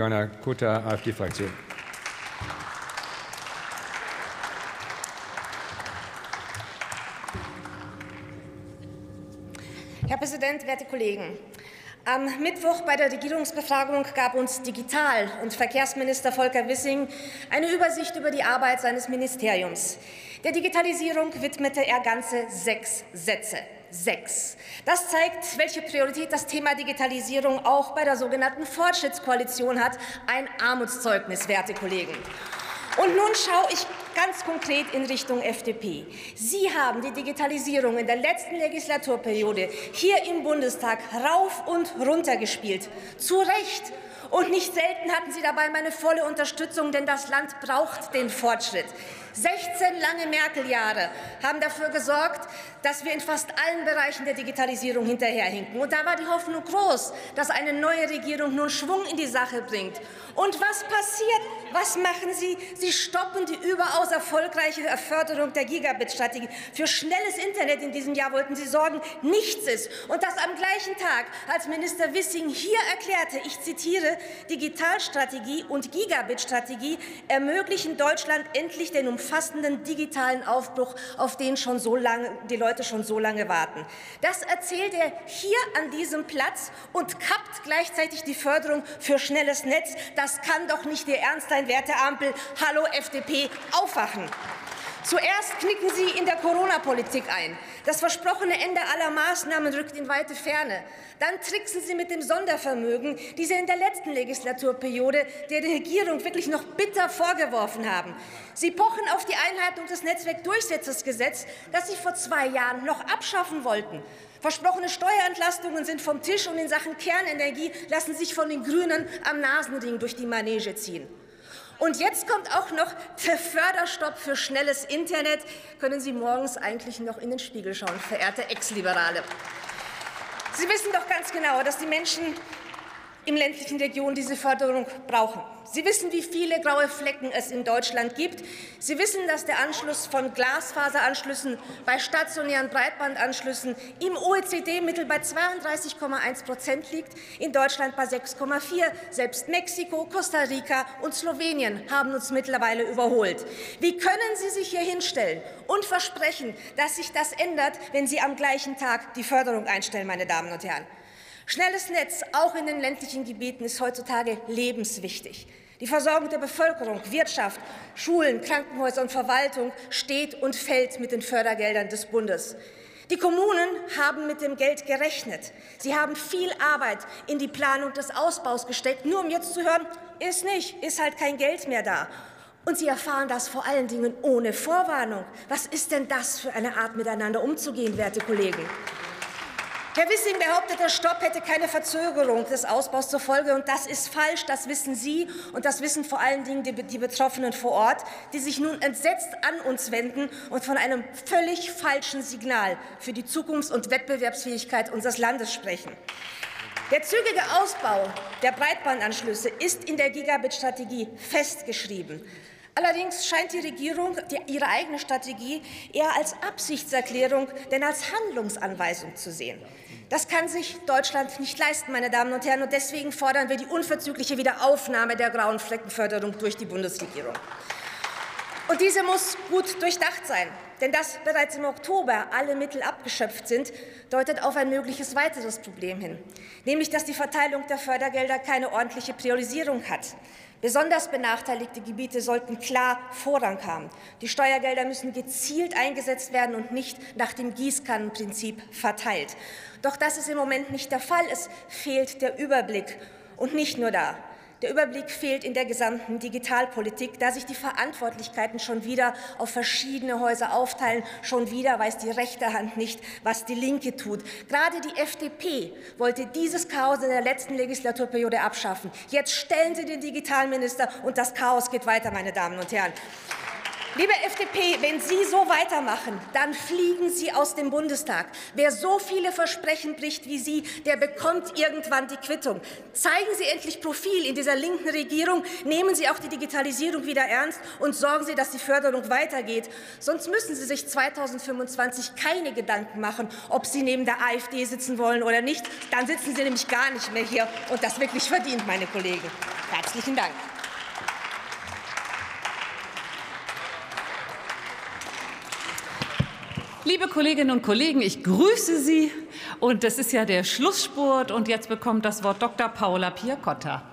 Kutter, AfD-Fraktion. Herr Präsident, werte Kollegen! Am Mittwoch bei der Regierungsbefragung gab uns Digital- und Verkehrsminister Volker Wissing eine Übersicht über die Arbeit seines Ministeriums. Der Digitalisierung widmete er ganze sechs Sätze. Sechs. Das zeigt, welche Priorität das Thema Digitalisierung auch bei der sogenannten Fortschrittskoalition hat. Ein Armutszeugnis, werte Kollegen. Und nun schaue ich ganz konkret in Richtung FDP. Sie haben die Digitalisierung in der letzten Legislaturperiode hier im Bundestag rauf und runter gespielt. Zu Recht. Und nicht selten hatten Sie dabei meine volle Unterstützung, denn das Land braucht den Fortschritt. 16 lange Merkel-Jahre haben dafür gesorgt, dass wir in fast allen Bereichen der Digitalisierung hinterherhinken. Und da war die Hoffnung groß, dass eine neue Regierung nun Schwung in die Sache bringt. Und was passiert? Was machen Sie? Sie stoppen die überaus erfolgreiche Förderung der Gigabit-Strategie. Für schnelles Internet in diesem Jahr wollten Sie sorgen, nichts ist. Und das am gleichen Tag, als Minister Wissing hier erklärte, ich zitiere, Digitalstrategie und Gigabit-Strategie ermöglichen Deutschland endlich den umfassenden digitalen Aufbruch, auf den schon so lange, die Leute schon so lange warten. Das erzählt er hier an diesem Platz und kappt gleichzeitig die Förderung für schnelles Netz. Das kann doch nicht Ihr Ernst sein, werte Ampel. Hallo FDP, aufwachen! Zuerst knicken Sie in der Corona-Politik ein. Das versprochene Ende aller Maßnahmen rückt in weite Ferne. Dann tricksen Sie mit dem Sondervermögen, die Sie in der letzten Legislaturperiode der Regierung wirklich noch bitter vorgeworfen haben. Sie pochen auf die Einhaltung des Netzwerkdurchsetzungsgesetzes, das Sie vor zwei Jahren noch abschaffen wollten. Versprochene Steuerentlastungen sind vom Tisch und in Sachen Kernenergie lassen sich von den Grünen am Nasenring durch die Manege ziehen. Und jetzt kommt auch noch der Förderstopp für schnelles Internet. Können Sie morgens eigentlich noch in den Spiegel schauen, verehrte Ex-Liberale? Sie wissen doch ganz genau, dass die Menschen in ländlichen Regionen diese Förderung brauchen. Sie wissen, wie viele graue Flecken es in Deutschland gibt. Sie wissen, dass der Anschluss von Glasfaseranschlüssen bei stationären Breitbandanschlüssen im OECD-Mittel bei 32,1 Prozent liegt, in Deutschland bei 6,4. Selbst Mexiko, Costa Rica und Slowenien haben uns mittlerweile überholt. Wie können Sie sich hier hinstellen und versprechen, dass sich das ändert, wenn Sie am gleichen Tag die Förderung einstellen, meine Damen und Herren? Schnelles Netz, auch in den ländlichen Gebieten, ist heutzutage lebenswichtig. Die Versorgung der Bevölkerung, Wirtschaft, Schulen, Krankenhäuser und Verwaltung steht und fällt mit den Fördergeldern des Bundes. Die Kommunen haben mit dem Geld gerechnet. Sie haben viel Arbeit in die Planung des Ausbaus gesteckt, nur um jetzt zu hören, ist nicht, ist halt kein Geld mehr da. Und sie erfahren das vor allen Dingen ohne Vorwarnung. Was ist denn das für eine Art, miteinander umzugehen, werte Kollegen? Herr Wissing behauptet, der Stopp hätte keine Verzögerung des Ausbaus zur Folge. Und das ist falsch. Das wissen Sie und das wissen vor allen Dingen die, die Betroffenen vor Ort, die sich nun entsetzt an uns wenden und von einem völlig falschen Signal für die Zukunfts- und Wettbewerbsfähigkeit unseres Landes sprechen. Der zügige Ausbau der Breitbandanschlüsse ist in der Gigabit-Strategie festgeschrieben. Allerdings scheint die Regierung ihre eigene Strategie eher als Absichtserklärung denn als Handlungsanweisung zu sehen. Das kann sich Deutschland nicht leisten, meine Damen und Herren, und deswegen fordern wir die unverzügliche Wiederaufnahme der grauen Fleckenförderung durch die Bundesregierung. Und diese muss gut durchdacht sein. Denn dass bereits im Oktober alle Mittel abgeschöpft sind, deutet auf ein mögliches weiteres Problem hin, nämlich dass die Verteilung der Fördergelder keine ordentliche Priorisierung hat. Besonders benachteiligte Gebiete sollten klar Vorrang haben. Die Steuergelder müssen gezielt eingesetzt werden und nicht nach dem Gießkannenprinzip verteilt. Doch das ist im Moment nicht der Fall. Es fehlt der Überblick. Und nicht nur da. Der Überblick fehlt in der gesamten Digitalpolitik, da sich die Verantwortlichkeiten schon wieder auf verschiedene Häuser aufteilen. Schon wieder weiß die rechte Hand nicht, was die linke tut. Gerade die FDP wollte dieses Chaos in der letzten Legislaturperiode abschaffen. Jetzt stellen Sie den Digitalminister, und das Chaos geht weiter, meine Damen und Herren. Liebe FDP, wenn Sie so weitermachen, dann fliegen Sie aus dem Bundestag. Wer so viele Versprechen bricht wie Sie, der bekommt irgendwann die Quittung. Zeigen Sie endlich Profil in dieser linken Regierung, nehmen Sie auch die Digitalisierung wieder ernst und sorgen Sie, dass die Förderung weitergeht. Sonst müssen Sie sich 2025 keine Gedanken machen, ob Sie neben der AfD sitzen wollen oder nicht. Dann sitzen Sie nämlich gar nicht mehr hier und das wirklich verdient, meine Kollegen. Herzlichen Dank. Liebe Kolleginnen und Kollegen, ich grüße Sie. Und das ist ja der Schlussspurt. Und jetzt bekommt das Wort Dr. Paula Piacotta.